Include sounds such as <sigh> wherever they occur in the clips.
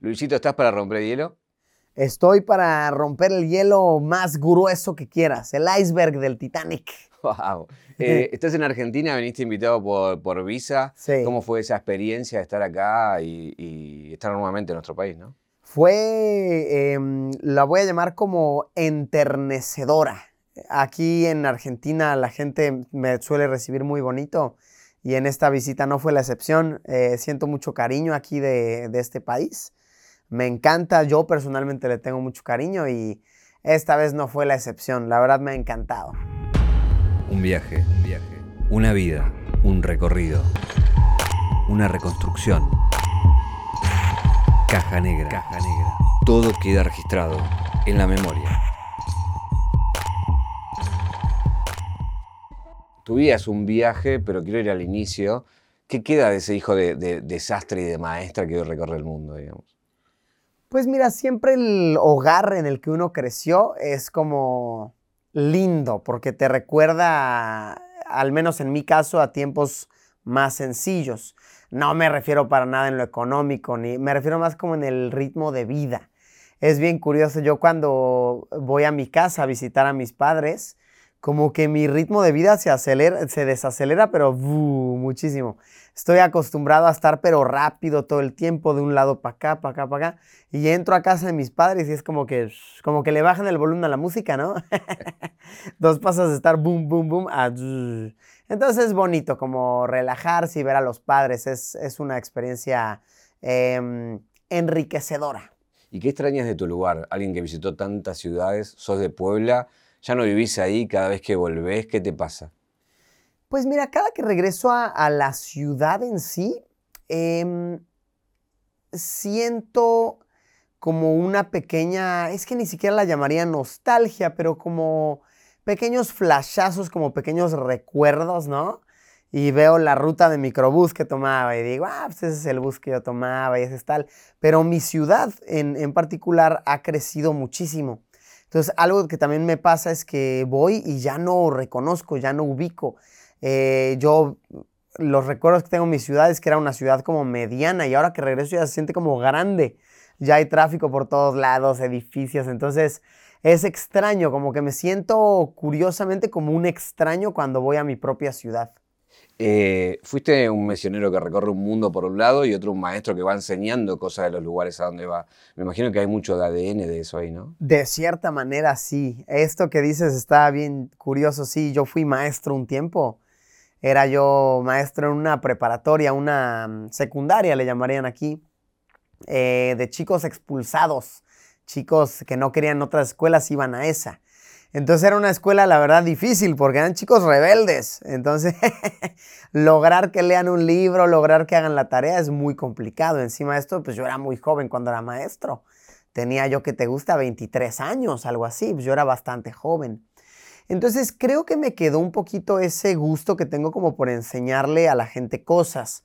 Luisito, ¿estás para romper el hielo? Estoy para romper el hielo más grueso que quieras, el iceberg del Titanic. <laughs> Wow. Eh, <laughs> estás en Argentina, viniste invitado por, por Visa. Sí. ¿Cómo fue esa experiencia de estar acá y, y estar nuevamente en nuestro país, no? Fue, em, la voy a llamar como enternecedora. Aquí en Argentina la gente me suele recibir muy bonito y en esta visita no fue la excepción. Eh, siento mucho cariño aquí de, de este país. Me encanta, yo personalmente le tengo mucho cariño y esta vez no fue la excepción. La verdad me ha encantado. Un viaje, un viaje, una vida, un recorrido, una reconstrucción. Caja negra, caja negra. Todo queda registrado en la memoria. Tu vida es un viaje, pero quiero ir al inicio. ¿Qué queda de ese hijo de, de desastre y de maestra que hoy recorre el mundo, digamos? Pues mira, siempre el hogar en el que uno creció es como lindo, porque te recuerda, al menos en mi caso, a tiempos más sencillos. No me refiero para nada en lo económico, ni me refiero más como en el ritmo de vida. Es bien curioso, yo cuando voy a mi casa a visitar a mis padres, como que mi ritmo de vida se acelera, se desacelera, pero ¡bu! muchísimo. Estoy acostumbrado a estar pero rápido todo el tiempo, de un lado para acá, para acá, para acá. Y entro a casa de mis padres y es como que, como que le bajan el volumen a la música, ¿no? <laughs> Dos pasos de estar boom, boom, boom, a... Entonces es bonito como relajarse y ver a los padres. Es, es una experiencia eh, enriquecedora. ¿Y qué extrañas de tu lugar? Alguien que visitó tantas ciudades, sos de Puebla, ya no vivís ahí, cada vez que volvés, ¿qué te pasa? Pues mira, cada que regreso a, la ciudad en sí, eh, siento como una pequeña, es que ni siquiera la llamaría nostalgia, pero como pequeños flashazos, como pequeños recuerdos, ¿no? Y veo la ruta de microbús que tomaba y digo, ah, pues ese es el bus que yo tomaba y ese es tal. Pero mi ciudad en, en particular ha crecido muchísimo. Entonces, algo que también me pasa es que voy y ya no reconozco, ya no ubico. Eh, yo, los recuerdos que tengo en mi ciudad es que era una ciudad como mediana y ahora que regreso ya se siente como grande. Ya hay tráfico por todos lados, edificios. Entonces, es extraño, como que me siento curiosamente como un extraño cuando voy a mi propia ciudad. Eh, fuiste un misionero que recorre un mundo por un lado y otro un maestro que va enseñando cosas de los lugares a donde va. Me imagino que hay mucho de ADN de eso ahí, ¿no? De cierta manera, sí. Esto que dices está bien curioso. Sí, yo fui maestro un tiempo. Era yo maestro en una preparatoria, una mm, secundaria, le llamarían aquí, eh, de chicos expulsados. Chicos que no querían otras escuelas iban a esa. Entonces era una escuela, la verdad, difícil porque eran chicos rebeldes. Entonces, <laughs> lograr que lean un libro, lograr que hagan la tarea es muy complicado. Encima de esto, pues yo era muy joven cuando era maestro. Tenía yo que te gusta 23 años, algo así. Pues yo era bastante joven. Entonces creo que me quedó un poquito ese gusto que tengo como por enseñarle a la gente cosas.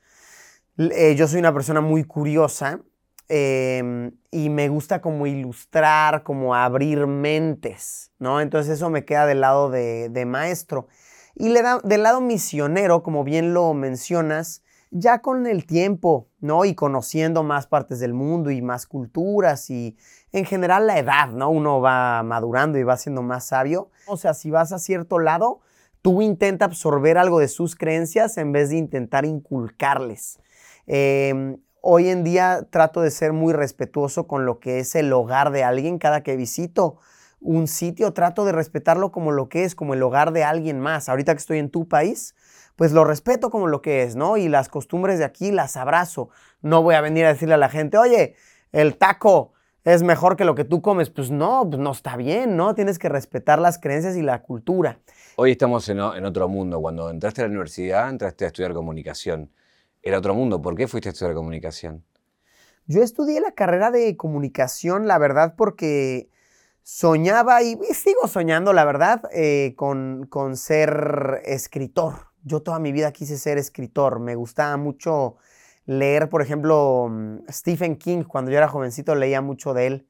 Eh, yo soy una persona muy curiosa eh, y me gusta como ilustrar, como abrir mentes, ¿no? Entonces eso me queda del lado de, de maestro. Y le da, del lado misionero, como bien lo mencionas, ya con el tiempo, ¿no? Y conociendo más partes del mundo y más culturas y en general la edad, ¿no? Uno va madurando y va siendo más sabio. O sea, si vas a cierto lado, tú intenta absorber algo de sus creencias en vez de intentar inculcarles. Eh, hoy en día trato de ser muy respetuoso con lo que es el hogar de alguien cada que visito un sitio, trato de respetarlo como lo que es, como el hogar de alguien más. Ahorita que estoy en tu país, pues lo respeto como lo que es, ¿no? Y las costumbres de aquí las abrazo. No voy a venir a decirle a la gente, oye, el taco es mejor que lo que tú comes. Pues no, pues no está bien, ¿no? Tienes que respetar las creencias y la cultura. Hoy estamos en, en otro mundo. Cuando entraste a la universidad, entraste a estudiar comunicación. Era otro mundo. ¿Por qué fuiste a estudiar comunicación? Yo estudié la carrera de comunicación, la verdad, porque soñaba y, sigo soñando, la verdad, eh, con, con ser escritor. Yo toda mi vida quise ser escritor. Me gustaba mucho leer, por ejemplo, mm, Stephen King. Cuando yo era jovencito leía mucho de él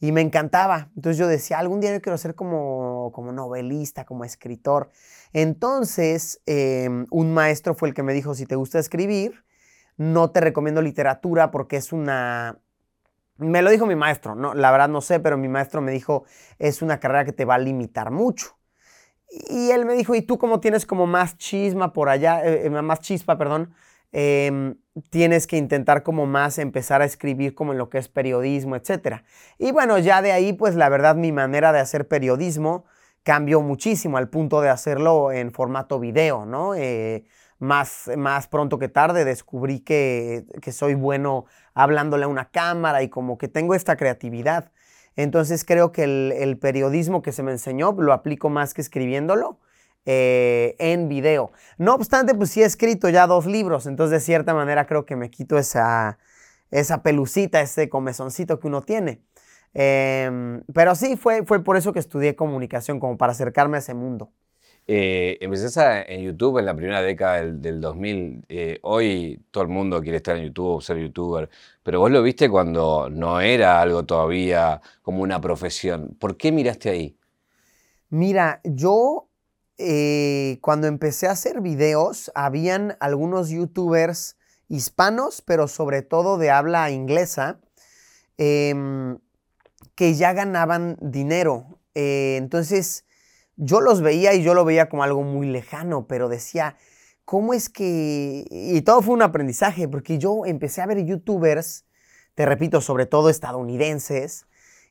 y me encantaba. Entonces yo decía, algún día yo quiero ser como, como novelista, como escritor. Entonces, eh, un maestro fue el que me dijo, si te gusta escribir, no te recomiendo literatura porque es una, Me lo dijo mi maestro, no, la verdad no sé, pero mi maestro me dijo, es una carrera que te va a limitar mucho. Y él me dijo, ¿y tú cómo tienes como más chisma por allá, eh, eh, más chispa, perdón? Em, tienes que intentar como más empezar a escribir como en lo que es periodismo, etc. Y bueno, ya de ahí, pues la verdad mi manera de hacer periodismo cambió muchísimo al punto de hacerlo en formato video, ¿no? Eh, más, más pronto que tarde descubrí que, que soy bueno hablándole a una cámara y como que tengo esta creatividad. Entonces creo que el, periodismo que se me enseñó lo aplico más que escribiéndolo eh, en video. No obstante, pues sí he escrito ya dos libros, entonces de cierta manera creo que me quito esa, esa pelucita, ese comezoncito que uno tiene. Em, pero sí, fue, fue por eso que estudié comunicación, como para acercarme a ese mundo. Eh, empezaste en YouTube en la primera década del, 2000. Eh, hoy todo el mundo quiere estar en YouTube, ser youtuber, pero vos lo viste cuando no era algo todavía como una profesión. ¿Por qué miraste ahí? Mira, yo eh, cuando empecé a hacer videos, habían algunos youtubers hispanos, pero sobre todo de habla inglesa, em, que ya ganaban dinero. entonces yo los veía y yo lo veía como algo muy lejano, pero decía, ¿cómo es que...? Y todo fue un aprendizaje, porque yo empecé a ver youtubers, te repito, sobre todo estadounidenses,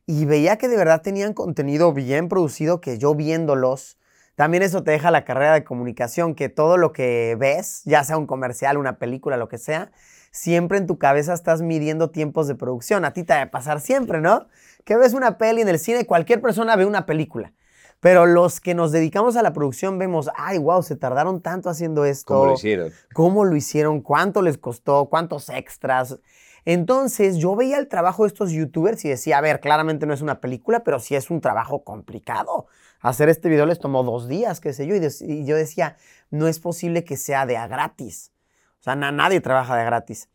y veía que de verdad tenían contenido bien producido, que yo viéndolos, también eso te deja la carrera de comunicación, que todo lo que ves, ya sea un comercial, una película, lo que sea, siempre en tu cabeza estás midiendo tiempos de producción. A ti te debe pasar siempre, ¿no? Que ves una peli en el cine, cualquier persona ve una película. Pero los que nos dedicamos a la producción vemos, ay, wow, se tardaron tanto haciendo esto. ¿Cómo lo hicieron? ¿Cómo lo hicieron? ¿Cuánto les costó? ¿Cuántos extras? Entonces yo veía el trabajo de estos youtubers y decía, a ver, claramente no es una película, pero sí es un trabajo complicado. Hacer este video les tomó dos días, qué sé yo, y, yo decía, no es posible que sea de a gratis. O sea, nadie trabaja de a gratis.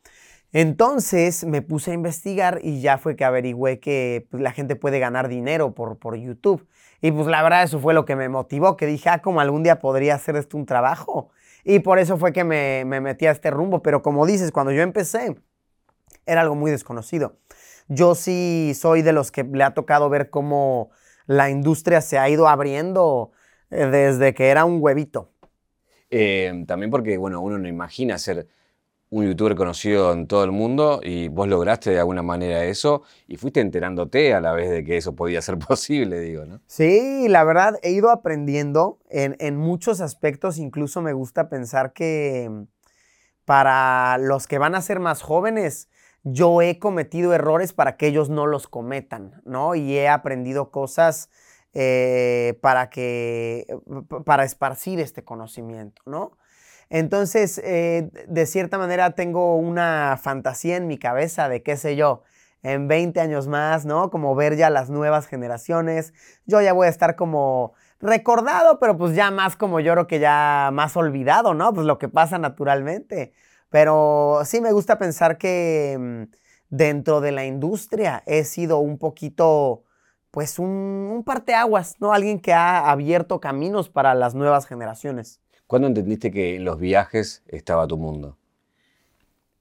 Entonces me puse a investigar y ya fue que averigüé que pues, la gente puede ganar dinero por, por YouTube. Y pues la verdad eso fue lo que me motivó, que dije, ah, como algún día podría hacer esto un trabajo. Y por eso fue que me, metí a este rumbo. Pero como dices, cuando yo empecé, era algo muy desconocido. Yo sí soy de los que le ha tocado ver cómo la industria se ha ido abriendo eh, desde que era un huevito. Eh, también porque, bueno, uno no imagina ser un youtuber conocido en todo el mundo y vos lograste de alguna manera eso y fuiste enterándote a la vez de que eso podía ser <laughs> posible, digo, ¿no? Sí, la verdad he ido aprendiendo en, en muchos aspectos, incluso me gusta pensar que para los que van a ser más jóvenes, yo he cometido errores para que ellos no los cometan, ¿no? Y he aprendido cosas eh, para que, para esparcir este conocimiento, ¿no? Entonces, eh, de cierta manera tengo una fantasía en mi cabeza de qué sé yo, en 20 años más, ¿no? Como ver ya las nuevas generaciones. Yo ya voy a estar como recordado, pero pues ya más como creo que ya más olvidado, ¿no? Pues lo que pasa naturalmente. Pero sí me gusta pensar que mm, dentro de la industria he sido un poquito, pues un, un parteaguas, ¿no? Alguien que ha abierto caminos para las nuevas generaciones. ¿Cuándo entendiste que en los viajes estaba tu mundo?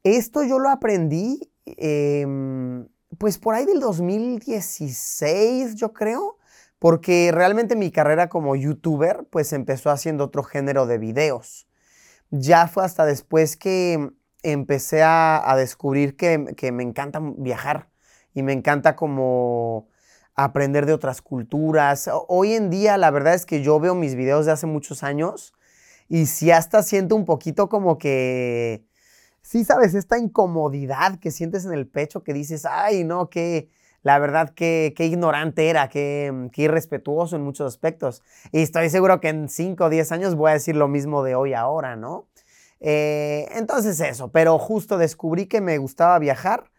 Esto yo lo aprendí, em, pues por ahí del 2016, yo creo, porque realmente mi carrera como youtuber, pues empezó haciendo otro género de videos. Ya fue hasta después que empecé a, descubrir que, que, me encanta viajar y me encanta como aprender de otras culturas. Hoy en día la verdad es que yo veo mis videos de hace muchos años y si hasta siento un poquito como que, sí, sabes, esta incomodidad que sientes en el pecho que dices, ay, no, que la verdad, qué, ignorante era, qué, qué, irrespetuoso en muchos aspectos. Y estoy seguro que en 5 o 10 años voy a decir lo mismo de hoy ahora, ¿no? Eh, entonces eso, pero justo descubrí que me gustaba viajar,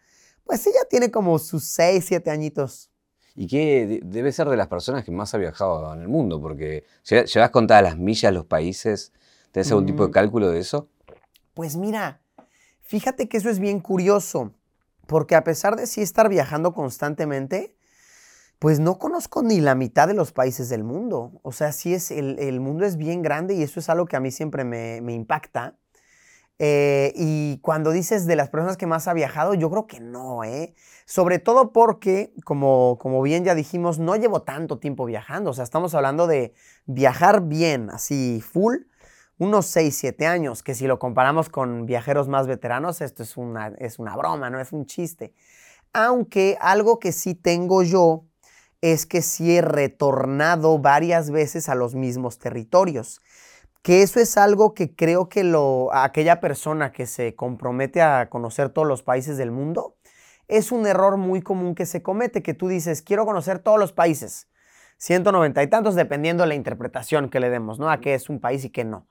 pues ella tiene como sus 6, 7 añitos. Y que debe ser de las personas que más ha viajado en el mundo, porque llevas contadas las millas, los países, ¿Tienes algún tipo de mm. cálculo de eso? Pues mira, fíjate que eso es bien curioso, porque a pesar de sí estar viajando constantemente, pues no conozco ni la mitad de los países del mundo. O sea, sí es, el, mundo es bien grande y eso es algo que a mí siempre me, impacta. Eh, y cuando dices de las personas que más ha viajado, yo creo que no, ¿eh? Sobre todo porque, como, como bien ya dijimos, no llevo tanto tiempo viajando. O sea, estamos hablando de viajar bien, así full, unos 6, 7 años, que si lo comparamos con viajeros más veteranos, esto es una, es una broma, no es un chiste. Aunque algo que sí tengo yo es que sí he retornado varias veces a los mismos territorios. Que eso es algo que creo que lo, aquella persona que se compromete a conocer todos los países del mundo, es un error muy común que se comete, que tú dices, quiero conocer todos los países. 190 y tantos, dependiendo de la interpretación que le demos, ¿no? A qué es un país y qué no.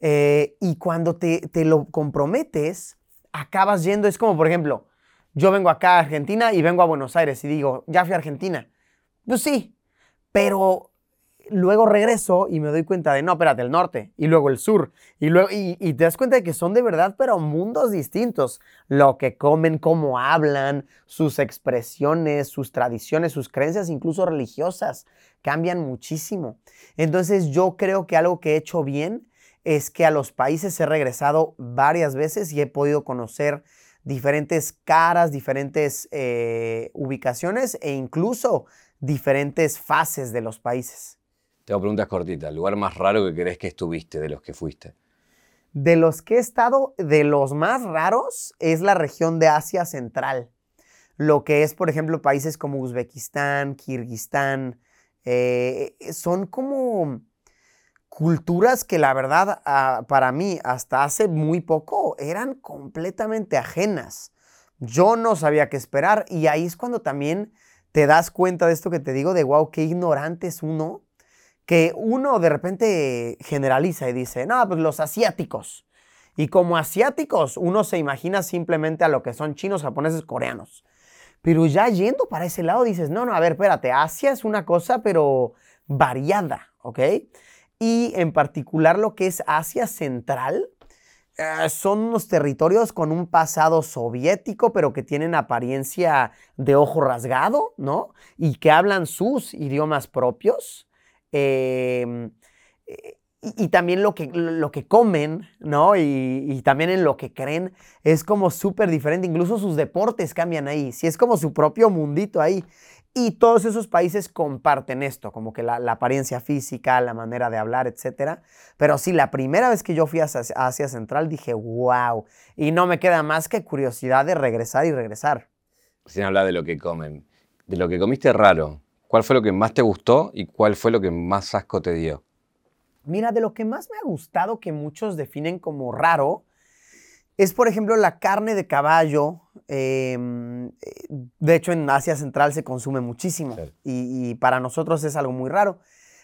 Eh, y cuando te, te lo comprometes, acabas yendo, es como, por ejemplo, yo vengo acá a Argentina y vengo a Buenos Aires y digo, ya fui a Argentina. Pues sí, pero luego regreso y me doy cuenta de, no, espérate, el norte y luego el sur. Y, luego, y, te das cuenta de que son de verdad, pero mundos distintos. Lo que comen, cómo hablan, sus expresiones, sus tradiciones, sus creencias, incluso religiosas, cambian muchísimo. Entonces yo creo que algo que he hecho bien es que a los países he regresado varias veces y he podido conocer diferentes caras, diferentes eh, ubicaciones e incluso diferentes fases de los países. Tengo preguntas cortitas. ¿El lugar más raro que crees que estuviste de los que fuiste? De los que he estado, de los más raros es la región de Asia Central. Lo que es, por ejemplo, países como Uzbekistán, Kirguistán. Eh, son como culturas que la verdad ah, para mí hasta hace muy poco eran completamente ajenas. Yo no sabía qué esperar y ahí es cuando también te das cuenta de esto que te digo de wow, qué ignorante es uno, que uno de repente generaliza y dice, no, pues los asiáticos. Y como asiáticos, uno se imagina simplemente a lo que son chinos, japoneses, coreanos. Pero ya yendo para ese lado dices, no, no, a ver, espérate, Asia es una cosa, pero variada, ¿ok? Y en particular lo que es Asia Central. Eh, son unos territorios con un pasado soviético, pero que tienen apariencia de ojo rasgado, ¿no? Y que hablan sus idiomas propios. Em, eh, y, también lo que, lo que comen, ¿no? Y, también en lo que creen es como súper diferente. Incluso sus deportes cambian ahí. Si es como su propio mundito ahí. Y todos esos países comparten esto, como que la, apariencia física, la manera de hablar, etc. Pero sí, la primera vez que yo fui a Asia Central dije, wow. Y no me queda más que curiosidad de regresar y regresar. Sin hablar de lo que comen. De lo que comiste raro, ¿cuál fue lo que más te gustó y cuál fue lo que más asco te dio? Mira, de lo que más me ha gustado que muchos definen como raro, es, por ejemplo, la carne de caballo. Em, de hecho, en Asia Central se consume muchísimo y, para nosotros es algo muy raro.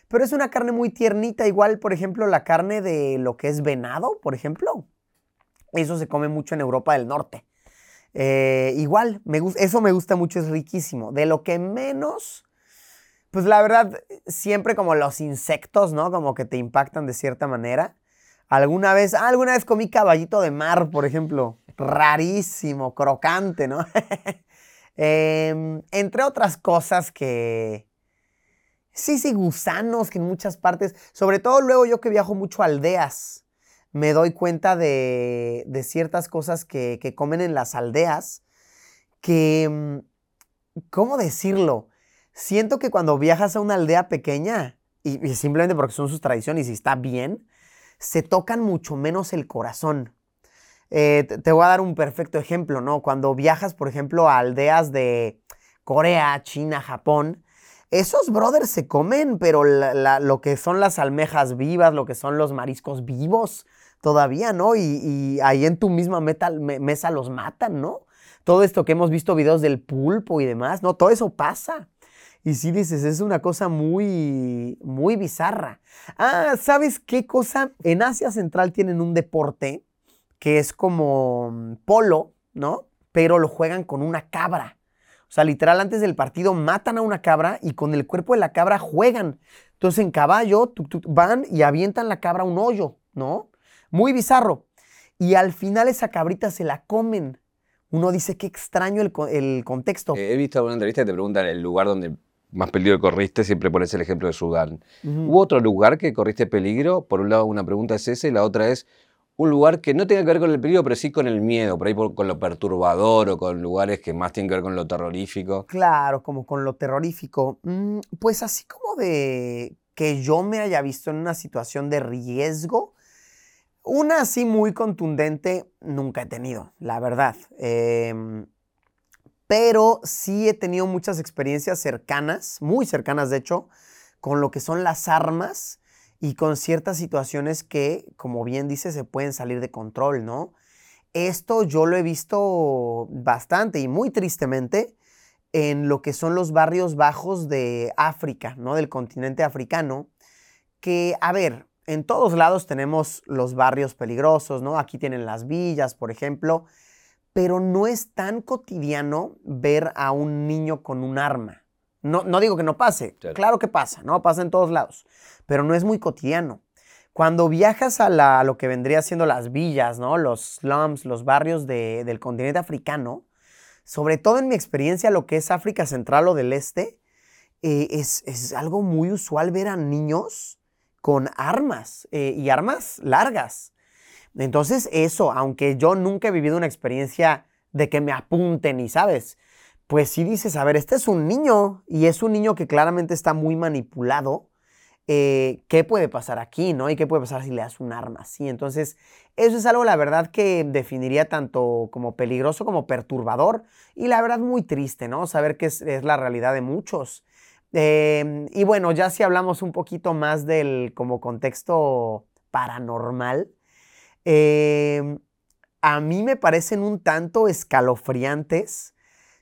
Pero es una carne muy tiernita, igual, por ejemplo, la carne de lo que es venado, por ejemplo. Eso se come mucho en Europa del Norte. Eh, igual, me, eso me gusta mucho, es riquísimo. De lo que menos, pues la verdad, siempre como los insectos, ¿no? Como que te impactan de cierta manera. Alguna vez, ah, alguna vez comí caballito de mar, por ejemplo. Rarísimo, crocante, ¿no? <laughs> Em, entre otras cosas que... Sí, sí, gusanos que en muchas partes, sobre todo luego yo que viajo mucho a aldeas, me doy cuenta de, ciertas cosas que, comen en las aldeas, que, mm, ¿cómo decirlo? Siento que cuando viajas a una aldea pequeña, y, y simplemente porque son sus tradiciones y está bien, se tocan mucho menos el corazón. Eh, te, voy a dar un perfecto ejemplo, ¿no? Cuando viajas, por ejemplo, a aldeas de Corea, China, Japón, esos brothers se comen, pero lo que son las almejas vivas, lo que son los mariscos vivos, todavía, ¿no? Y, ahí en tu misma mesa los matan, ¿no? Todo esto que hemos visto videos del pulpo y demás, ¿no? Todo eso pasa. Y sí dices, es una cosa muy, muy bizarra. Ah, ¿sabes qué cosa? En Asia Central tienen un deporte que es como mm, polo, ¿no? Pero lo juegan con una cabra. O sea, literal, antes del partido matan a una cabra y con el cuerpo de la cabra juegan. Entonces, en caballo van y avientan la cabra a un hoyo, ¿no? Muy bizarro. Y al final esa cabrita se la comen. Uno dice, qué extraño el, contexto. he visto una entrevista que te preguntan el lugar donde más peligro corriste, siempre pones el ejemplo de Sudán. ¿Hubo otro lugar que corriste peligro? Por un lado, una pregunta es esa y la otra es un lugar que no tenga que ver con el peligro, pero sí con el miedo, por ahí con lo perturbador o con lugares que más tienen que ver con lo terrorífico. Claro, como con lo terrorífico. Mm, pues así como de que yo me haya visto en una situación de riesgo, una así muy contundente nunca he tenido, la verdad. Em, pero sí he tenido muchas experiencias cercanas, muy cercanas de hecho, con lo que son las armas y con ciertas situaciones que, como bien dice, se pueden salir de control, ¿no? Esto yo lo he visto bastante y muy tristemente en lo que son los barrios bajos de África, ¿no? Del continente africano, que, a ver, en todos lados tenemos los barrios peligrosos, ¿no? Aquí tienen las villas, por ejemplo, pero no es tan cotidiano ver a un niño con un arma. No, no digo que no pase, claro. que pasa, ¿no? Pasa en todos lados, pero no es muy cotidiano. Cuando viajas a, lo que vendría siendo las villas, ¿no? Los slums, los barrios del continente africano, sobre todo en mi experiencia, lo que es África Central o del Este, eh, es, es algo muy usual ver a niños con armas eh, y armas largas. Entonces eso, aunque yo nunca he vivido una experiencia de que me apunten y, ¿sabes? Pues sí dices, a ver, este es un niño y es un niño que claramente está muy manipulado. Eh, ¿Qué puede pasar aquí, no? Y qué puede pasar si le das un arma así. Entonces, eso es algo, la verdad, que definiría tanto como peligroso como perturbador y la verdad muy triste, ¿no? Saber que es la realidad de muchos. Em, y bueno, ya si hablamos un poquito más del como contexto paranormal, em, a mí me parecen un tanto escalofriantes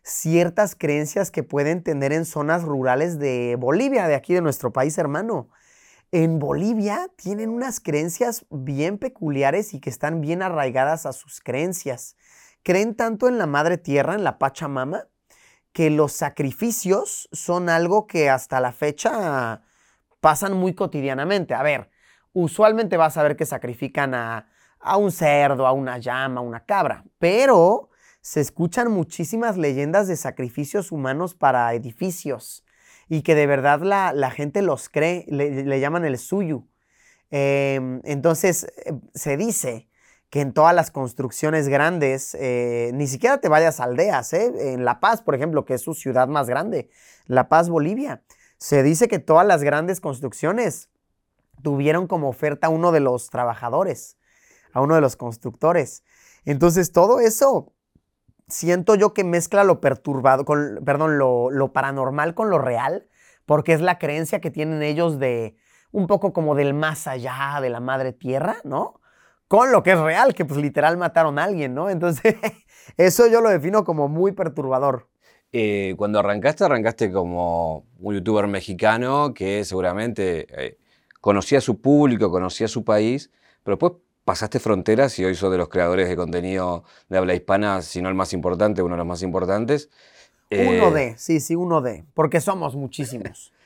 ciertas creencias que pueden tener en zonas rurales de Bolivia, de aquí de nuestro país hermano. En Bolivia tienen unas creencias bien peculiares y que están bien arraigadas a sus creencias. Creen tanto en la madre tierra, en la Pachamama, que los sacrificios son algo que hasta la fecha pasan muy cotidianamente. A ver, usualmente vas a ver que sacrifican a, un cerdo, a una llama, a una cabra, pero se escuchan muchísimas leyendas de sacrificios humanos para edificios y que de verdad la, gente los cree, le, llaman el suyu. Em, entonces, eh, se dice que en todas las construcciones grandes, eh, ni siquiera te vayas a aldeas, ¿eh? en La Paz, por ejemplo, que es su ciudad más grande, La Paz, Bolivia, se dice que todas las grandes construcciones tuvieron como oferta a uno de los trabajadores, a uno de los constructores. Entonces, todo eso siento yo que mezcla lo perturbado, perdón, lo, paranormal con lo real, porque es la creencia que tienen ellos de un poco como del más allá, de la madre tierra, ¿no? con lo que es real, que pues literal mataron a alguien, ¿no? Entonces, <laughs> eso yo lo defino como muy perturbador. Eh, cuando arrancaste, arrancaste como un youtuber mexicano que seguramente eh, conocía su público, conocía su país, pero después pasaste fronteras y hoy sos de los creadores de contenido de habla hispana, si no el más importante, uno de los más importantes. Uno eh, de, sí, sí, uno de, porque somos muchísimos. <laughs>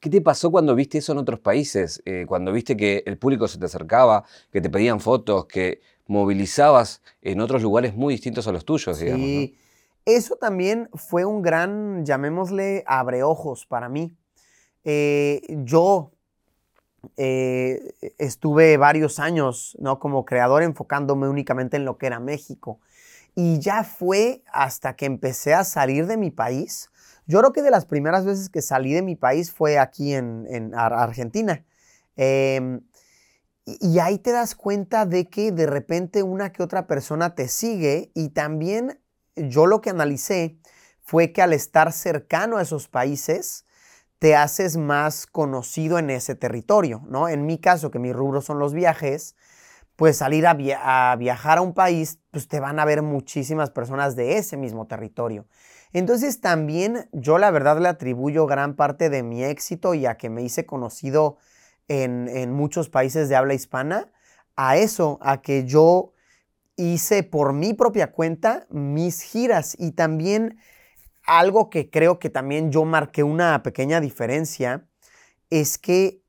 ¿Qué te pasó cuando viste eso en otros países? Eh, cuando viste que el público se te acercaba, que te pedían fotos, que movilizabas en otros lugares muy distintos a los tuyos, digamos. Sí, eso también fue un gran, llamémosle, abreojos para mí. Eh, yo eh, estuve varios años ¿no? como creador enfocándome únicamente en lo que era México. Y ya fue hasta que empecé a salir de mi país yo creo que de las primeras veces que salí de mi país fue aquí en, Argentina. Em, y, ahí te das cuenta de que de repente una que otra persona te sigue y también yo lo que analicé fue que al estar cercano a esos países, te haces más conocido en ese territorio, ¿no? En mi caso, que mi rubro son los viajes, pues salir a, a, viajar a un país, pues te van a ver muchísimas personas de ese mismo territorio. Entonces también yo la verdad le atribuyo gran parte de mi éxito y a que me hice conocido en, muchos países de habla hispana a eso, a que yo hice por mi propia cuenta mis giras y también algo que creo que también yo marqué una pequeña diferencia es que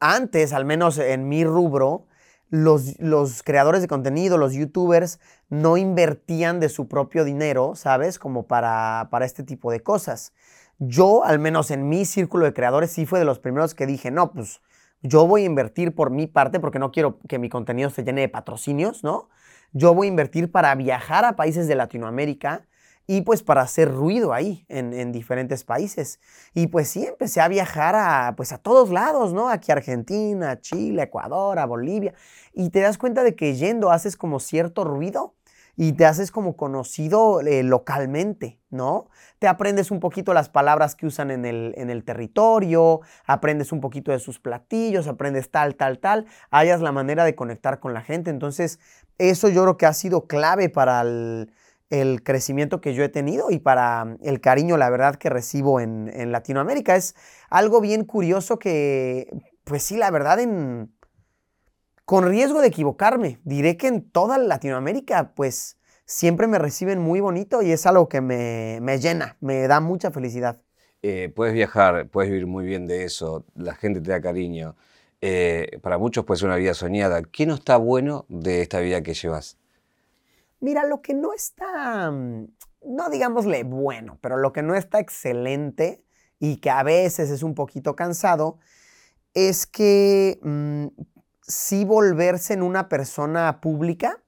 antes, al menos en mi rubro, los, creadores de contenido, los youtubers, no invertían de su propio dinero, ¿sabes? Como para, para este tipo de cosas. Yo, al menos en mi círculo de creadores, sí fue de los primeros que dije, no, pues yo voy a invertir por mi parte, porque no quiero que mi contenido se llene de patrocinios, ¿no? Yo voy a invertir para viajar a países de Latinoamérica y pues para hacer ruido ahí en, diferentes países. Y pues sí, empecé a viajar a, pues a todos lados, ¿no? Aquí a Argentina, Chile, Ecuador, a Bolivia. Y te das cuenta de que yendo haces como cierto ruido y te haces como conocido eh, localmente, ¿no? Te aprendes un poquito las palabras que usan en el, en el territorio, aprendes un poquito de sus platillos, aprendes tal, tal, tal, hayas la manera de conectar con la gente. Entonces, eso yo creo que ha sido clave para el el crecimiento que yo he tenido y para mm, el cariño, la verdad, que recibo en, Latinoamérica. Es algo bien curioso que, pues sí, la verdad, en, con riesgo de equivocarme, diré que en toda Latinoamérica, pues siempre me reciben muy bonito y es algo que me, llena, me da mucha felicidad. Eh, puedes viajar, puedes vivir muy bien de eso, la gente te da cariño. Eh, para muchos puede ser una vida soñada. ¿Qué no está bueno de esta vida que llevas? Mira, lo que no está, mm, no digámosle bueno, pero lo que no está excelente y que a veces es un poquito cansado, es que mm, sí volverse en una persona pública,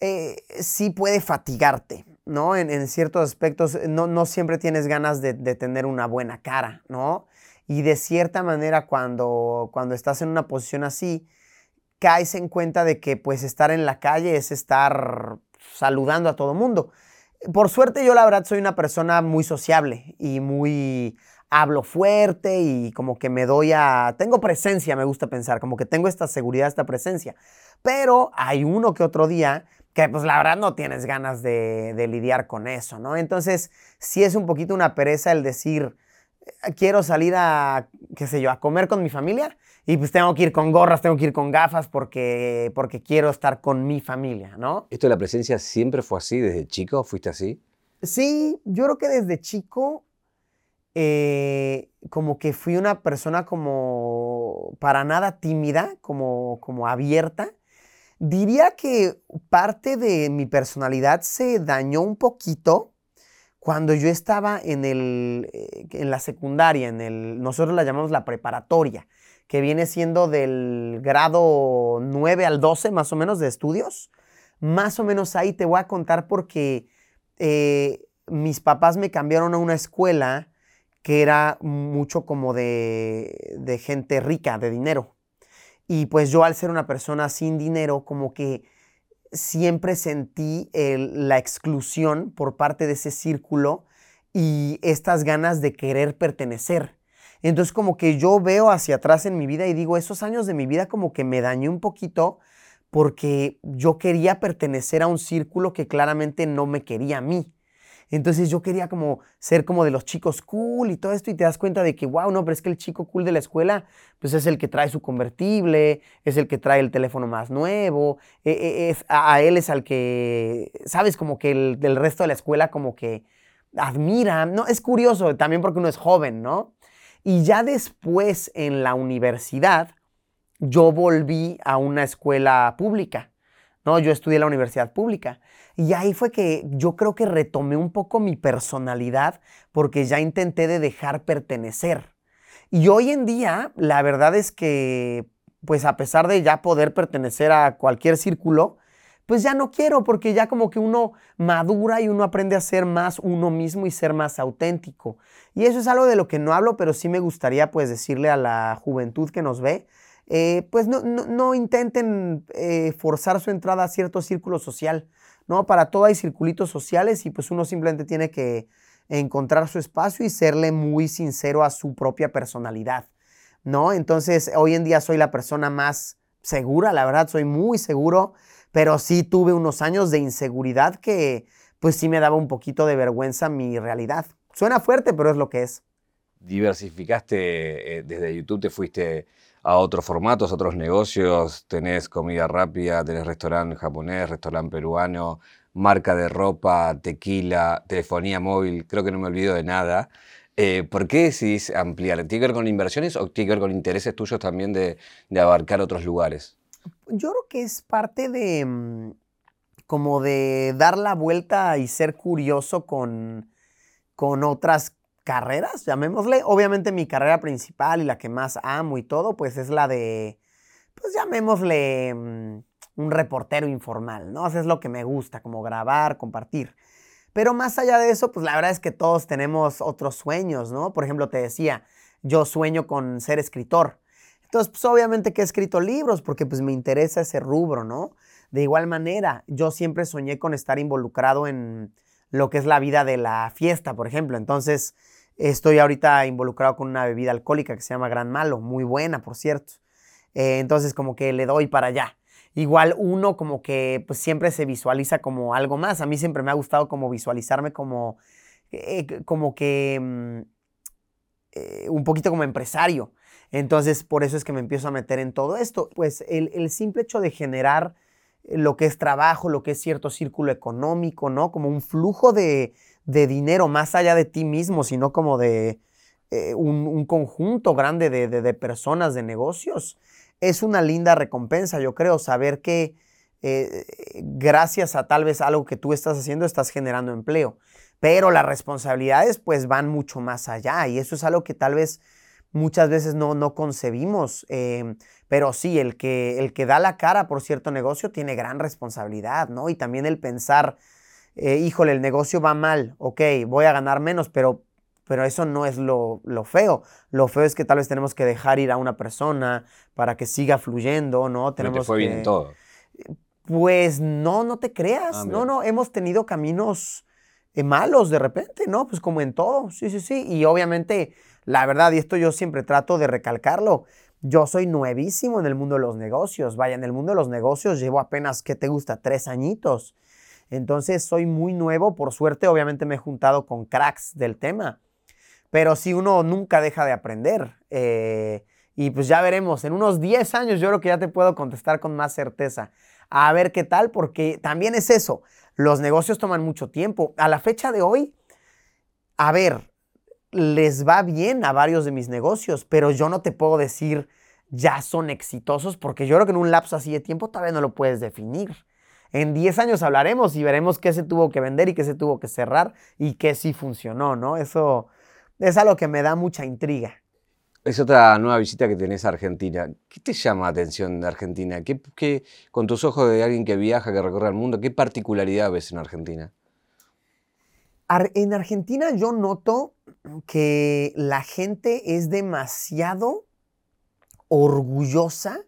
eh, sí puede fatigarte, ¿no? En, ciertos aspectos no, no, siempre tienes ganas de, de, tener una buena cara, ¿no? Y de cierta manera cuando, cuando estás en una posición así, caes en cuenta de que pues estar en la calle es estar saludando a todo mundo. Por suerte yo la verdad soy una persona muy sociable y muy hablo fuerte y como que me doy a... Tengo presencia, me gusta pensar, como que tengo esta seguridad, esta presencia. Pero hay uno que otro día que pues la verdad no tienes ganas de, de lidiar con eso, ¿no? Entonces sí es un poquito una pereza el decir, quiero salir a, qué sé yo, a comer con mi familia y pues tengo que ir con gorras, tengo que ir con gafas porque, porque quiero estar con mi familia, ¿no? ¿Esto de la presencia siempre fue así desde chico? ¿Fuiste así? Sí, yo creo que desde chico eh, como que fui una persona como para nada tímida, como, como abierta. Diría que parte de mi personalidad se dañó un poquito cuando yo estaba en, el, eh, en la secundaria, en el, nosotros la llamamos la preparatoria que viene siendo del grado 9 al 12 más o menos de estudios. Más o menos ahí te voy a contar porque eh, mis papás me cambiaron a una escuela que era mucho como de, de gente rica, de dinero. Y pues yo al ser una persona sin dinero, como que siempre sentí la exclusión por parte de ese círculo y estas ganas de querer pertenecer. Entonces como que yo veo hacia atrás en mi vida y digo, esos años de mi vida como que me dañé un poquito porque yo quería pertenecer a un círculo que claramente no me quería a mí. Entonces yo quería como ser como de los chicos cool y todo esto y te das cuenta de que, wow, no, pero es que el chico cool de la escuela, pues es el que trae su convertible, es el que trae el teléfono más nuevo, e, e, es, a, él es al que, sabes, como que el del resto de la escuela como que admira, ¿no? Es curioso también porque uno es joven, ¿no? Y ya después en la universidad, yo volví a una escuela pública, ¿no? Yo estudié en la universidad pública. Y ahí fue que yo creo que retomé un poco mi personalidad porque ya intenté de dejar pertenecer. Y hoy en día, la verdad es que, pues a pesar de ya poder pertenecer a cualquier círculo, pues ya no quiero porque ya como que uno madura y uno aprende a ser más uno mismo y ser más auténtico. Y eso es algo de lo que no hablo, pero sí me gustaría pues decirle a la juventud que nos ve, eh, pues no, intenten eh, forzar su entrada a cierto círculo social, ¿no? Para todo hay circulitos sociales y pues uno simplemente tiene que encontrar su espacio y serle muy sincero a su propia personalidad, ¿no? Entonces, hoy en día soy la persona más segura, la verdad, soy muy seguro, pero sí tuve unos años de inseguridad que pues sí me daba un poquito de vergüenza mi realidad. Suena fuerte, pero es lo que es. Diversificaste eh, desde YouTube, te fuiste a otros formatos, otros negocios, tenés comida rápida, tenés restaurante japonés, restaurante peruano, marca de ropa, tequila, telefonía móvil, creo que no me olvido de nada. Eh, ¿Por qué decidís ampliar? ¿Tiene que ver con inversiones o tiene que ver con intereses tuyos también de, de abarcar otros lugares? Yo creo que es parte de mm, como de dar la vuelta y ser curioso con, con otras carreras, llamémosle. Obviamente mi carrera principal y la que más amo y todo, pues es la de, pues llamémosle mm, un reportero informal, ¿no? Eso es lo que me gusta, como grabar, compartir. Pero más allá de eso, pues la verdad es que todos tenemos otros sueños, ¿no? Por ejemplo, te decía, yo sueño con ser escritor. Entonces, pues obviamente que he escrito libros porque pues me interesa ese rubro, ¿no? De igual manera, yo siempre soñé con estar involucrado en lo que es la vida de la fiesta, por ejemplo. Entonces, estoy ahorita involucrado con una bebida alcohólica que se llama Gran Malo, muy buena, por cierto. Eh, entonces, como que le doy para allá igual uno como que pues, siempre se visualiza como algo más. A mí siempre me ha gustado como visualizarme como, eh, como que mm, eh, un poquito como empresario. Entonces, por eso es que me empiezo a meter en todo esto. Pues el, simple hecho de generar lo que es trabajo, lo que es cierto círculo económico, ¿no? Como un flujo de, dinero más allá de ti mismo, sino como de eh, un, conjunto grande de, de personas, de negocios es una linda recompensa, yo creo, saber que eh, gracias a tal vez algo que tú estás haciendo estás generando empleo. Pero las responsabilidades pues van mucho más allá y eso es algo que tal vez muchas veces no, no concebimos. Em, pero sí, el que, el que da la cara por cierto negocio tiene gran responsabilidad, ¿no? Y también el pensar, eh, híjole, el negocio va mal, ok, voy a ganar menos, pero pero eso no es lo, feo. Lo feo es que tal vez tenemos que dejar ir a una persona para que siga fluyendo, ¿no? Tenemos te fue bien en todo. Pues no, no te creas. Ah, no, no, hemos tenido caminos eh, malos de repente, ¿no? Pues como en todo, sí, sí, sí. Y obviamente, la verdad, y esto yo siempre trato de recalcarlo, yo soy nuevísimo en el mundo de los negocios. Vaya, en el mundo de los negocios llevo apenas, ¿qué te gusta? Tres añitos. Entonces soy muy nuevo. Por suerte, obviamente me he juntado con cracks del tema. Pero si uno nunca deja de aprender. Eh, y pues ya veremos, en unos 10 años yo creo que ya te puedo contestar con más certeza. A ver qué tal, porque también es eso, los negocios toman mucho tiempo. A la fecha de hoy, a ver, les va bien a varios de mis negocios, pero yo no te puedo decir ya son exitosos, porque yo creo que en un lapso así de tiempo todavía no lo puedes definir. En 10 años hablaremos y veremos qué se tuvo que vender y qué se tuvo que cerrar y qué sí funcionó, ¿no? Eso, es algo que me da mucha intriga. Es otra nueva visita que tenés a Argentina. ¿Qué te llama la atención de Argentina? ¿Qué, con tus ojos de alguien que viaja, que recorre el mundo, qué particularidad ves en Argentina? en Argentina yo noto que la gente es demasiado orgullosa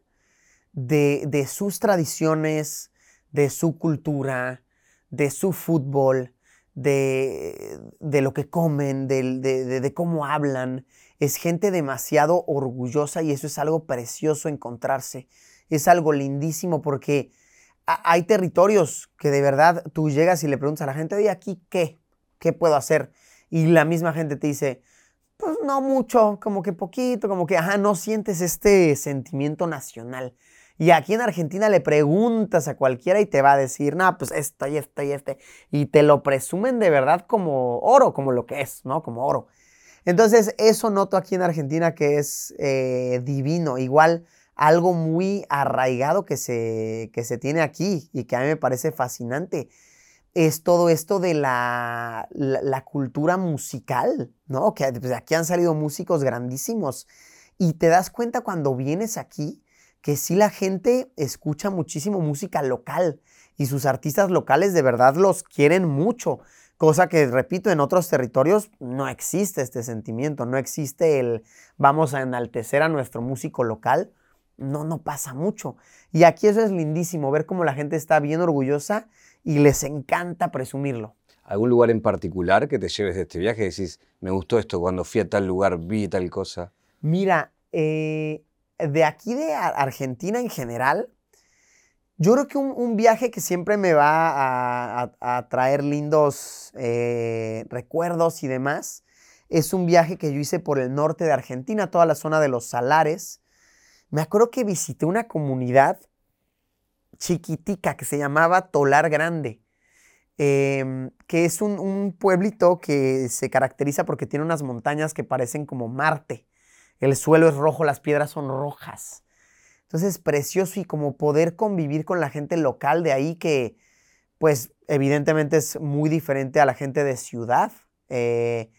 de, de sus tradiciones, de su cultura, de su fútbol, de, lo que comen, de, cómo hablan. Es gente demasiado orgullosa y eso es algo precioso encontrarse. Es algo lindísimo porque hay territorios que de verdad tú llegas y le preguntas a la gente, oye, aquí qué, qué puedo hacer. Y la misma gente te dice, pues no mucho, como que poquito, como que, ajá, no sientes este sentimiento nacional. Y aquí en Argentina le preguntas a cualquiera y te va a decir, no, pues esto y esto y este. Y te lo presumen de verdad como oro, como lo que es, ¿no? Como oro. Entonces, eso noto aquí en Argentina que es eh, divino. Igual algo muy arraigado que se, que se tiene aquí y que a mí me parece fascinante es todo esto de la, la, cultura musical, ¿no? Que pues, aquí han salido músicos grandísimos. Y te das cuenta cuando vienes aquí que sí la gente escucha muchísimo música local y sus artistas locales de verdad los quieren mucho, cosa que, repito, en otros territorios no existe este sentimiento, no existe el vamos a enaltecer a nuestro músico local, no, no pasa mucho. Y aquí eso es lindísimo, ver cómo la gente está bien orgullosa y les encanta presumirlo. ¿Algún lugar en particular que te lleves de este viaje? Decís, me gustó esto, cuando fui a tal lugar vi tal cosa. Mira, eh, de aquí de Argentina en general, yo creo que un, viaje que siempre me va a, traer lindos eh, recuerdos y demás es un viaje que yo hice por el norte de Argentina, toda la zona de los Salares. Me acuerdo que visité una comunidad chiquitica que se llamaba Tolar Grande, em, que es un, un pueblito que se caracteriza porque tiene unas montañas que parecen como Marte el suelo es rojo, las piedras son rojas. Entonces, precioso y como poder convivir con la gente local de ahí que, pues, evidentemente es muy diferente a la gente de ciudad. Eh,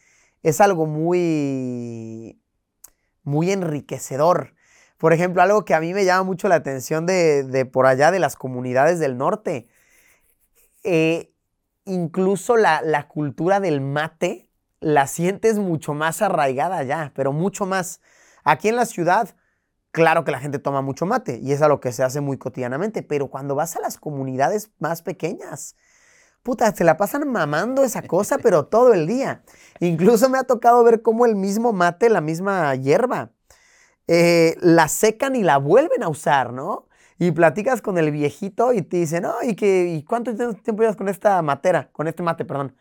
es algo muy, muy enriquecedor. Por ejemplo, algo que a mí me llama mucho la atención de, de por allá de las comunidades del norte. Eh, incluso la, la cultura del mate la sientes mucho más arraigada ya, pero mucho más. Aquí en la ciudad, claro que la gente toma mucho mate y es a lo que se hace muy cotidianamente, pero cuando vas a las comunidades más pequeñas, puta, se la pasan mamando esa cosa, <laughs> pero todo el día. Incluso me ha tocado ver cómo el mismo mate, la misma hierba, eh, la secan y la vuelven a usar, ¿no? Y platicas con el viejito y te dice, no, ¿y, que, ¿y cuánto tiempo llevas con esta matera? Con este mate, perdón.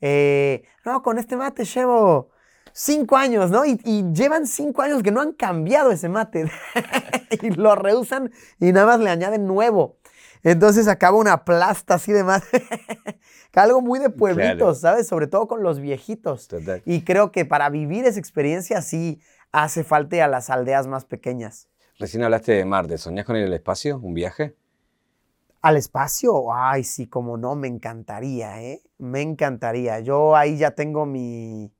Eh, no, con este mate llevo cinco años, ¿no? Y, llevan cinco años que no han cambiado ese mate. <laughs> y lo reusan y nada más le añaden nuevo. Entonces acaba una plasta así de más. <laughs> Algo muy de pueblitos, ¿sabes? Sobre todo con los viejitos. Y creo que para vivir esa experiencia sí hace falta a las aldeas más pequeñas. Recién hablaste de Marte. ¿Soñás con ir al espacio? ¿Un viaje? ¿Al espacio? Ay, sí, como no, me encantaría, ¿eh? Me encantaría. Yo ahí ya tengo mi,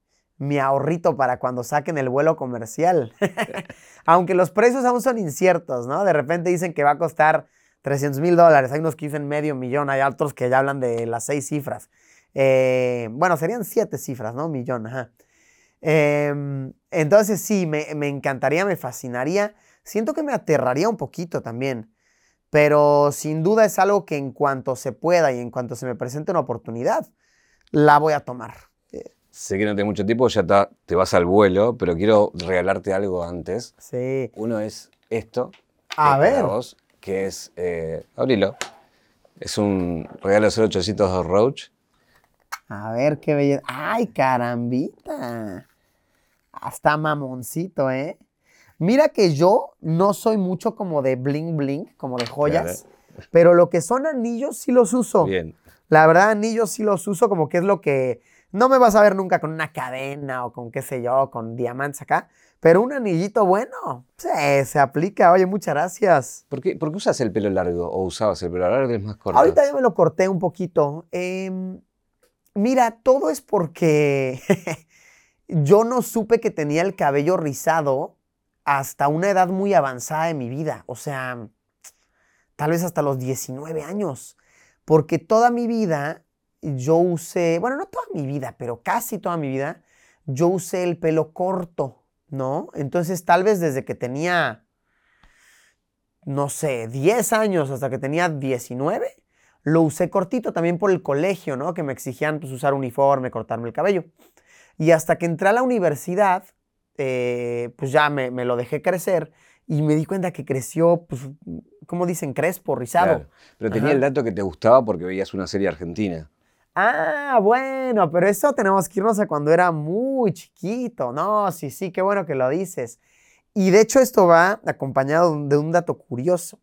ahorrito para cuando saquen el vuelo comercial. <laughs> Aunque los precios aún son inciertos, ¿no? De repente dicen que va a costar 300 mil dólares. Hay unos que dicen medio millón, hay otros que ya hablan de las seis cifras. Eh, bueno, serían siete cifras, ¿no? Millón, ajá. Em, entonces sí, me encantaría, me fascinaría. Siento que me aterraría un poquito también pero sin duda es algo que en cuanto se pueda y en cuanto se me presente una oportunidad, la voy a tomar. Sé que no tengo mucho tiempo, ya te vas al vuelo, pero quiero regalarte algo antes. Sí. Uno es esto. A ver. Vos, que es, eh, abrilo. Es un regalo 0800 Roach. A ver qué belleza. ¡Ay, carambita! Hasta mamoncito, ¿eh? Mira que yo no soy mucho como de bling bling, como de joyas, pero lo que son anillos sí los uso. Bien. La verdad, anillos sí los uso como que es lo que no me vas a ver nunca con una cadena o con qué sé yo, con diamantes acá, pero un anillito bueno, sí, se aplica. Oye, muchas gracias. ¿Por qué, ¿Por qué, usas el pelo largo o usabas el pelo largo? Es más corto. Ahorita ya me lo corté un poquito. Em, mira, todo es porque <laughs> yo no supe que tenía el cabello rizado hasta una edad muy avanzada de mi vida, o sea, tal vez hasta los 19 años, porque toda mi vida yo usé, bueno, no toda mi vida, pero casi toda mi vida, yo usé el pelo corto, ¿no? Entonces tal vez desde que tenía, no sé, 10 años hasta que tenía 19, lo usé cortito también por el colegio, ¿no? Que me exigían pues, usar uniforme, cortarme el cabello. Y hasta que entré a la universidad, eh, pues ya me, lo dejé crecer y me di cuenta que creció, pues, ¿cómo dicen? Crespo, rizado. Pero tenía el dato que te gustaba porque veías una serie argentina. Ah, bueno, pero eso tenemos que irnos a cuando era muy chiquito. No, sí, sí, qué bueno que lo dices. Y de hecho esto va acompañado de un dato curioso.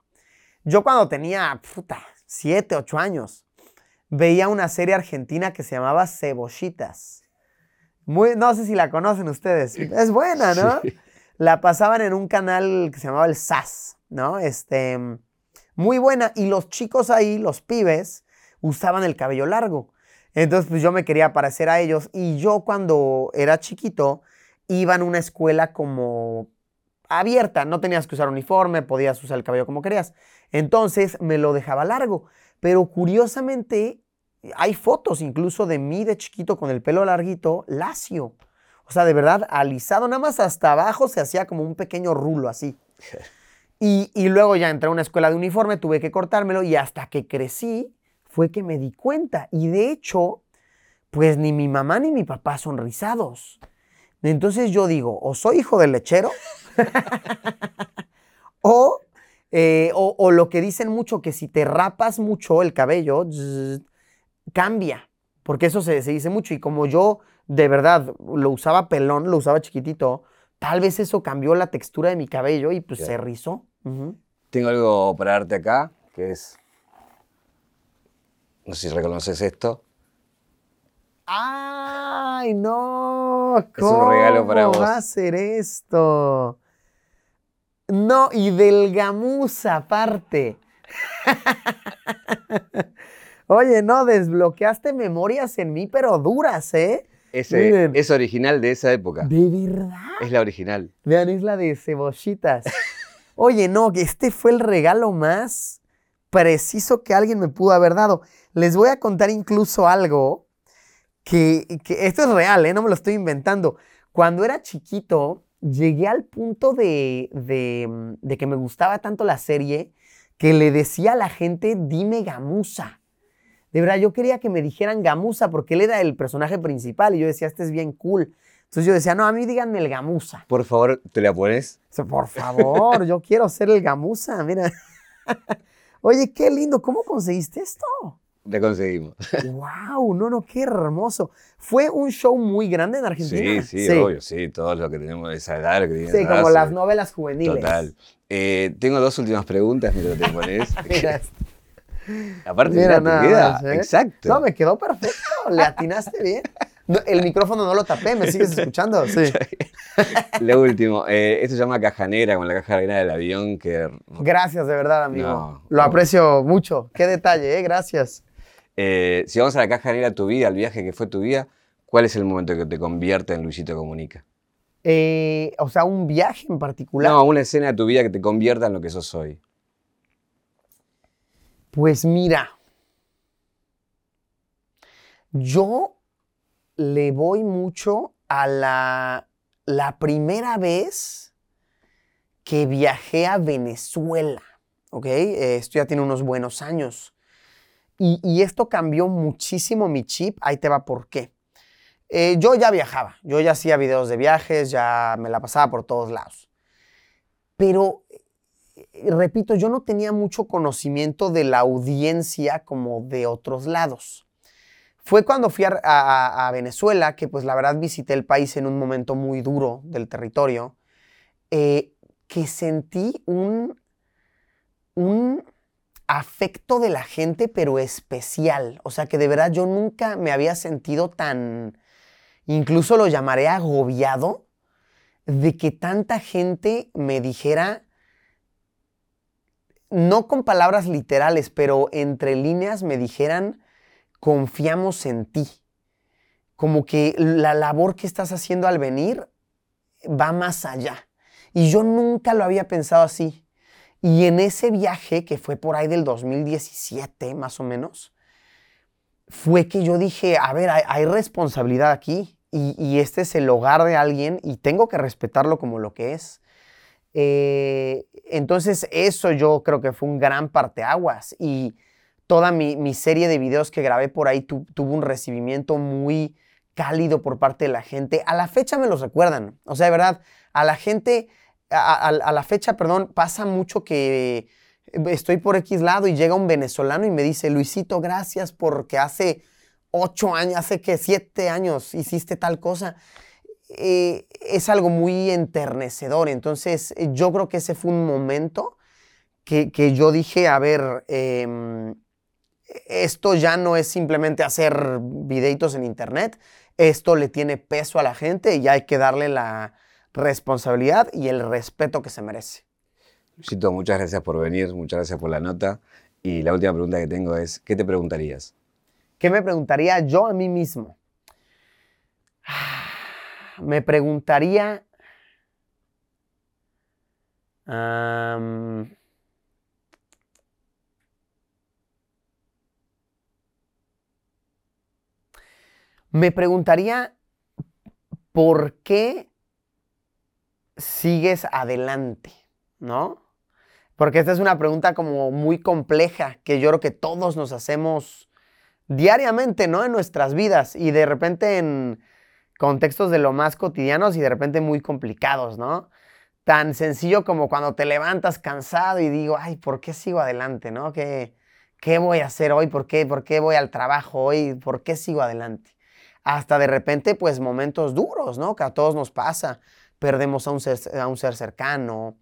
Yo cuando tenía, puta, 7, 8 años, veía una serie argentina que se llamaba Cebollitas no sé si la conocen ustedes. Es buena, ¿no? La pasaban en un canal que se llamaba el SAS, ¿no? Este, muy buena. Y los chicos ahí, los pibes, usaban el cabello largo. Entonces, pues yo me quería parecer a ellos. Y yo cuando era chiquito, iba en una escuela como abierta. No tenías que usar uniforme, podías usar el cabello como querías. Entonces, me lo dejaba largo. Pero curiosamente, hay fotos incluso de mí de chiquito con el pelo larguito, lacio. O sea, de verdad, alisado, nada más hasta abajo se hacía como un pequeño rulo así. <laughs> Y, y, luego ya entré a una escuela de uniforme, tuve que cortármelo y hasta que crecí fue que me di cuenta. Y de hecho, pues ni mi mamá ni mi papá son rizados. Entonces yo digo, o soy hijo del lechero, <laughs> eh, o, o, lo que dicen mucho, que si te rapas mucho el cabello, cambia, porque eso se, dice mucho. Y como yo de verdad lo usaba pelón, lo usaba chiquitito, tal vez eso cambió la textura de mi cabello y pues se rizó. Tengo algo para darte acá, que es, no sé si reconoces esto. ¡Ay, no! Es un regalo para vos. va a ser esto? No, y del gamuza aparte. <laughs> Oye, no, desbloqueaste memorias en mí, pero duras, ¿eh? Ese, Miren. es original de esa época. ¿De verdad? Es la original. Vean, es la de cebollitas. Oye, no, que este fue el regalo más preciso que alguien me pudo haber dado. Les voy a contar incluso algo que, que esto es real, ¿eh? no me lo estoy inventando. Cuando era chiquito, llegué al punto de, de, de que me gustaba tanto la serie que le decía a la gente, dime gamuza. De verdad, yo quería que me dijeran gamuza porque él era el personaje principal y yo decía, este es bien cool. Entonces yo decía, no, a mí díganme el gamuza. Por favor, ¿te la pones? Por favor, yo quiero ser el gamuza, mira. <laughs> Oye, qué lindo, ¿cómo conseguiste esto? La conseguimos. <laughs> ¡Wow! No, no, qué hermoso. Fue un show muy grande en Sí, Argentina. sí, obvio, sí. Todos los que tenemos de esa edad, que Sí, esa como las sí. novelas juveniles. Total. Eh, tengo dos últimas preguntas mientras te pones. <laughs> Mira, <laughs> Aparte, mira queda. más, ¿eh? Exacto. No, me quedó perfecto. Le <laughs> atinaste bien. No, el micrófono no lo tapé, ¿me sigues escuchando? <laughs> Sí. Lo último, eh, esto se llama caja negra, con la caja negra del avión que Gracias, de verdad, amigo. No, lo no. aprecio mucho. Qué detalle, ¿eh? Gracias. Eh, si vamos a la caja negra de tu vida, al viaje que fue tu vida, ¿cuál es el momento que te convierte en Luisito Comunica? Eh, o sea, un viaje en particular. No, una escena de tu vida que te convierta en lo que sos hoy. Pues mira, yo le voy mucho a la, la primera vez que viajé a Venezuela, ¿ok? Esto ya tiene unos buenos años. Y, esto cambió muchísimo mi chip, ahí te va por qué. Eh, yo ya viajaba, yo ya hacía videos de viajes, ya me la pasaba por todos lados. Pero repito, yo no tenía mucho conocimiento de la audiencia como de otros lados. Fue cuando fui a, Venezuela, que pues la verdad visité el país en un momento muy duro del territorio, eh, que sentí un, un afecto de la gente, pero especial. O sea, que de verdad yo nunca me había sentido tan, incluso lo llamaré agobiado, de que tanta gente me dijera, no con palabras literales, pero entre líneas me dijeran, confiamos en ti. Como que la labor que estás haciendo al venir va más allá. Y yo nunca lo había pensado así. Y en ese viaje, que fue por ahí del 2017, más o menos, fue que yo dije, a ver, hay, responsabilidad aquí. Y, y este es el hogar de alguien y tengo que respetarlo como lo que es. Eh, entonces eso yo creo que fue un gran parteaguas y toda mi, mi serie de videos que grabé por ahí tu- tuvo un recibimiento muy cálido por parte de la gente. A la fecha me los recuerdan. O sea, de verdad, a la gente, a- a la fecha, perdón, pasa mucho que estoy por X lado y llega un venezolano y me dice, Luisito, gracias porque hace ocho años, hace que siete años hiciste tal cosa eh, es algo muy enternecedor. Entonces, eh, yo creo que ese fue un momento que, que yo dije, a ver, em, esto ya no es simplemente hacer videitos en internet, esto le tiene peso a la gente y hay que darle la responsabilidad y el respeto que se merece. Luisito, muchas gracias por venir, muchas gracias por la nota. Y la última pregunta que tengo es, ¿qué te preguntarías? ¿Qué me preguntaría yo a mí mismo? Me preguntaría... me preguntaría por qué sigues adelante, ¿no? Porque esta es una pregunta como muy compleja que yo creo que todos nos hacemos diariamente, ¿no? En nuestras vidas y de repente en contextos de lo más cotidianos y de repente muy complicados, ¿no? Tan sencillo como cuando te levantas cansado y digo, ay, ¿por qué sigo adelante, no? ¿Qué, qué voy a hacer hoy? ¿Por qué, ¿Por qué voy al trabajo hoy? ¿Por qué sigo adelante? Hasta de repente, pues momentos duros, ¿no? Que a todos nos pasa. Perdemos a un ser, a un ser cercano,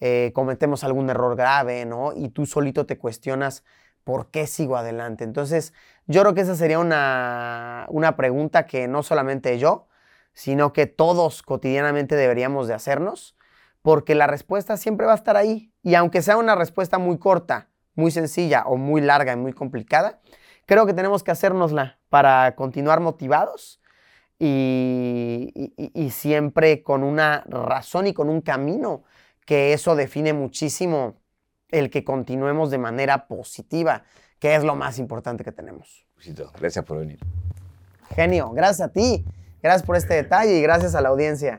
eh, cometemos algún error grave, ¿no? Y tú solito te cuestionas, ¿por qué sigo adelante? Entonces, yo creo que esa sería una, una pregunta que no solamente yo, sino que todos cotidianamente deberíamos de hacernos, porque la respuesta siempre va a estar ahí. Y aunque sea una respuesta muy corta, muy sencilla o muy larga y muy complicada, creo que tenemos que hacérnosla para continuar motivados y, y- y siempre con una razón y con un camino, que eso define muchísimo el que continuemos de manera positiva, que es lo más importante que tenemos. Gracias por venir. Genio, gracias a ti, gracias por este detalle y gracias a la audiencia.